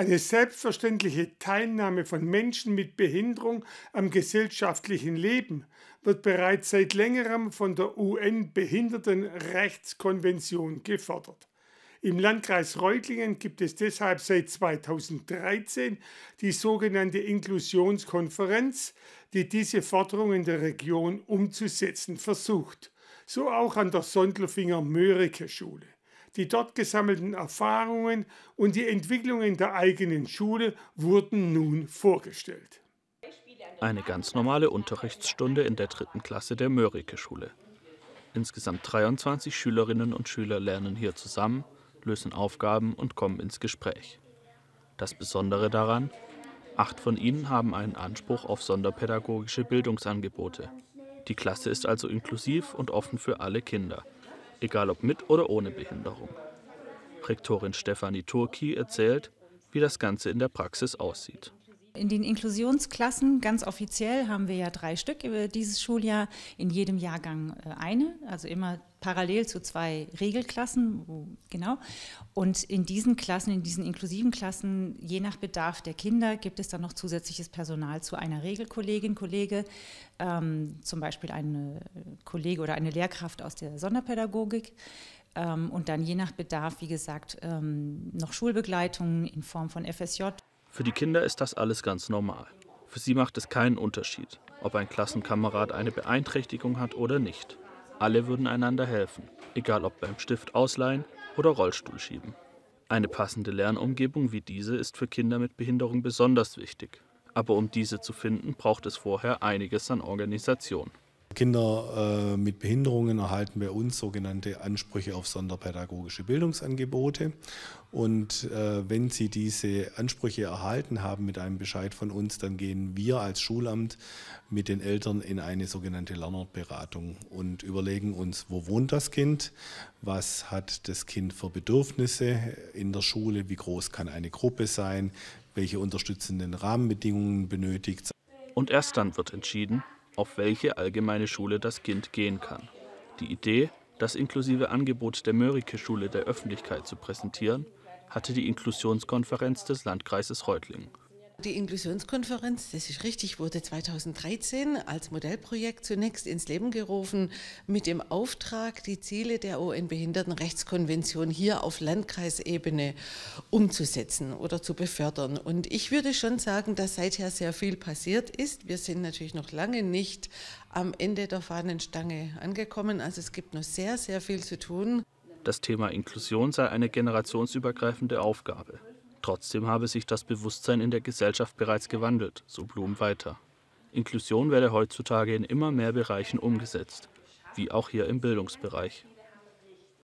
Eine selbstverständliche Teilnahme von Menschen mit Behinderung am gesellschaftlichen Leben wird bereits seit längerem von der UN-Behindertenrechtskonvention gefordert. Im Landkreis Reutlingen gibt es deshalb seit 2013 die sogenannte Inklusionskonferenz, die diese Forderungen der Region umzusetzen versucht. So auch an der Sondlerfinger Mörike Schule. Die dort gesammelten Erfahrungen und die Entwicklungen der eigenen Schule wurden nun vorgestellt. Eine ganz normale Unterrichtsstunde in der dritten Klasse der Mörike Schule. Insgesamt 23 Schülerinnen und Schüler lernen hier zusammen lösen Aufgaben und kommen ins Gespräch. Das Besondere daran, acht von ihnen haben einen Anspruch auf sonderpädagogische Bildungsangebote. Die Klasse ist also inklusiv und offen für alle Kinder, egal ob mit oder ohne Behinderung. Rektorin Stefanie Turki erzählt, wie das Ganze in der Praxis aussieht. In den Inklusionsklassen, ganz offiziell, haben wir ja drei Stück über dieses Schuljahr, in jedem Jahrgang äh, eine, also immer parallel zu zwei Regelklassen, genau. Und in diesen Klassen, in diesen inklusiven Klassen, je nach Bedarf der Kinder, gibt es dann noch zusätzliches Personal zu einer Regelkollegin, Kollege, ähm, zum Beispiel eine Kollege oder eine Lehrkraft aus der Sonderpädagogik. Ähm, und dann je nach Bedarf, wie gesagt, ähm, noch Schulbegleitung in Form von FSJ für die Kinder ist das alles ganz normal. Für sie macht es keinen Unterschied, ob ein Klassenkamerad eine Beeinträchtigung hat oder nicht. Alle würden einander helfen, egal ob beim Stift ausleihen oder Rollstuhl schieben. Eine passende Lernumgebung wie diese ist für Kinder mit Behinderung besonders wichtig. Aber um diese zu finden, braucht es vorher einiges an Organisation. Kinder äh, mit Behinderungen erhalten bei uns sogenannte Ansprüche auf sonderpädagogische Bildungsangebote. Und äh, wenn sie diese Ansprüche erhalten haben mit einem Bescheid von uns, dann gehen wir als Schulamt mit den Eltern in eine sogenannte Lernortberatung und überlegen uns, wo wohnt das Kind, was hat das Kind für Bedürfnisse in der Schule, wie groß kann eine Gruppe sein, welche unterstützenden Rahmenbedingungen benötigt. Und erst dann wird entschieden, auf welche allgemeine Schule das Kind gehen kann. Die Idee, das inklusive Angebot der Mörike-Schule der Öffentlichkeit zu präsentieren, hatte die Inklusionskonferenz des Landkreises Reutlingen. Die Inklusionskonferenz, das ist richtig, wurde 2013 als Modellprojekt zunächst ins Leben gerufen mit dem Auftrag, die Ziele der UN-Behindertenrechtskonvention hier auf Landkreisebene umzusetzen oder zu befördern. Und ich würde schon sagen, dass seither sehr viel passiert ist. Wir sind natürlich noch lange nicht am Ende der Fahnenstange angekommen. Also es gibt noch sehr, sehr viel zu tun. Das Thema Inklusion sei eine generationsübergreifende Aufgabe. Trotzdem habe sich das Bewusstsein in der Gesellschaft bereits gewandelt, so Blum weiter. Inklusion werde heutzutage in immer mehr Bereichen umgesetzt, wie auch hier im Bildungsbereich.